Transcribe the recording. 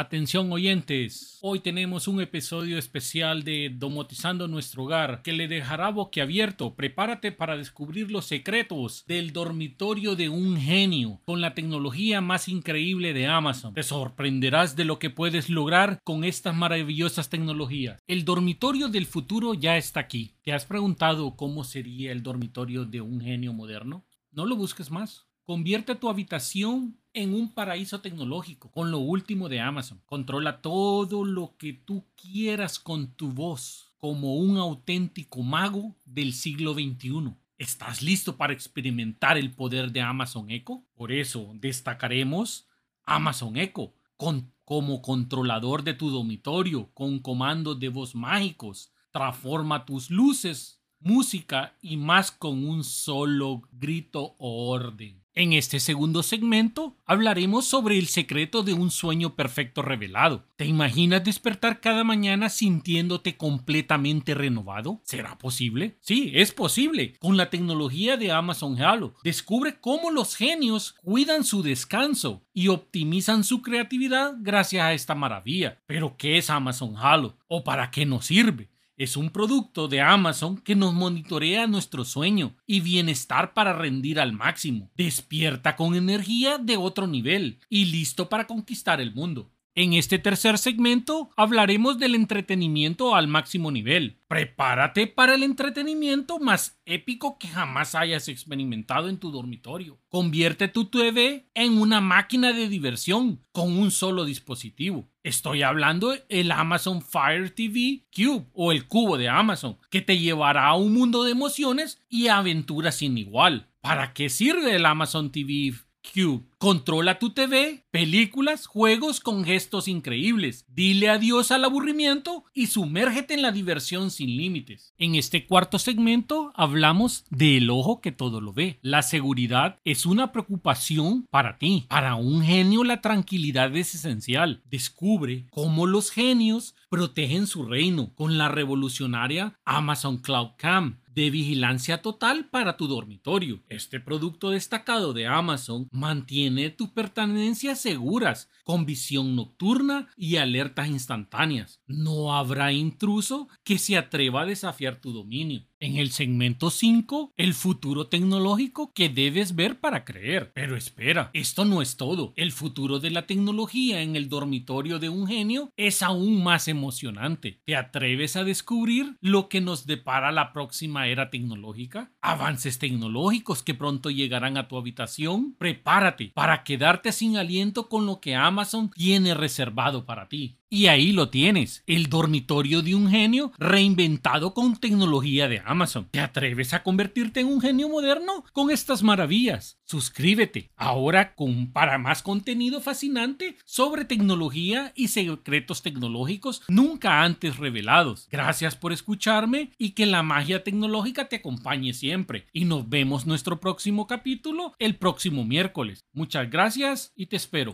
Atención oyentes, hoy tenemos un episodio especial de Domotizando nuestro hogar que le dejará boquiabierto. Prepárate para descubrir los secretos del dormitorio de un genio con la tecnología más increíble de Amazon. Te sorprenderás de lo que puedes lograr con estas maravillosas tecnologías. El dormitorio del futuro ya está aquí. ¿Te has preguntado cómo sería el dormitorio de un genio moderno? No lo busques más. Convierte tu habitación en un paraíso tecnológico con lo último de Amazon. Controla todo lo que tú quieras con tu voz como un auténtico mago del siglo XXI. ¿Estás listo para experimentar el poder de Amazon Echo? Por eso destacaremos Amazon Echo con, como controlador de tu dormitorio con comandos de voz mágicos. Transforma tus luces, música y más con un solo grito o orden. En este segundo segmento hablaremos sobre el secreto de un sueño perfecto revelado. ¿Te imaginas despertar cada mañana sintiéndote completamente renovado? ¿Será posible? Sí, es posible. Con la tecnología de Amazon Halo, descubre cómo los genios cuidan su descanso y optimizan su creatividad gracias a esta maravilla. Pero, ¿qué es Amazon Halo? ¿O para qué nos sirve? Es un producto de Amazon que nos monitorea nuestro sueño y bienestar para rendir al máximo. Despierta con energía de otro nivel y listo para conquistar el mundo. En este tercer segmento hablaremos del entretenimiento al máximo nivel. Prepárate para el entretenimiento más épico que jamás hayas experimentado en tu dormitorio. Convierte tu TV en una máquina de diversión con un solo dispositivo. Estoy hablando del Amazon Fire TV Cube o el cubo de Amazon, que te llevará a un mundo de emociones y aventuras sin igual. ¿Para qué sirve el Amazon TV Cube. Controla tu TV, películas, juegos con gestos increíbles. Dile adiós al aburrimiento y sumérgete en la diversión sin límites. En este cuarto segmento hablamos del ojo que todo lo ve. La seguridad es una preocupación para ti. Para un genio la tranquilidad es esencial. Descubre cómo los genios protegen su reino con la revolucionaria Amazon Cloud Cam de vigilancia total para tu dormitorio. Este producto destacado de Amazon mantiene tus pertenencias seguras con visión nocturna y alertas instantáneas. No habrá intruso que se atreva a desafiar tu dominio. En el segmento 5, el futuro tecnológico que debes ver para creer. Pero espera, esto no es todo. El futuro de la tecnología en el dormitorio de un genio es aún más emocionante. ¿Te atreves a descubrir lo que nos depara la próxima era tecnológica? Avances tecnológicos que pronto llegarán a tu habitación. Prepárate para quedarte sin aliento con lo que Amazon tiene reservado para ti. Y ahí lo tienes, el dormitorio de un genio reinventado con tecnología de Amazon. ¿Te atreves a convertirte en un genio moderno con estas maravillas? Suscríbete ahora con para más contenido fascinante sobre tecnología y secretos tecnológicos nunca antes revelados. Gracias por escucharme y que la magia tecnológica te acompañe siempre. Y nos vemos nuestro próximo capítulo el próximo miércoles. Muchas gracias y te espero.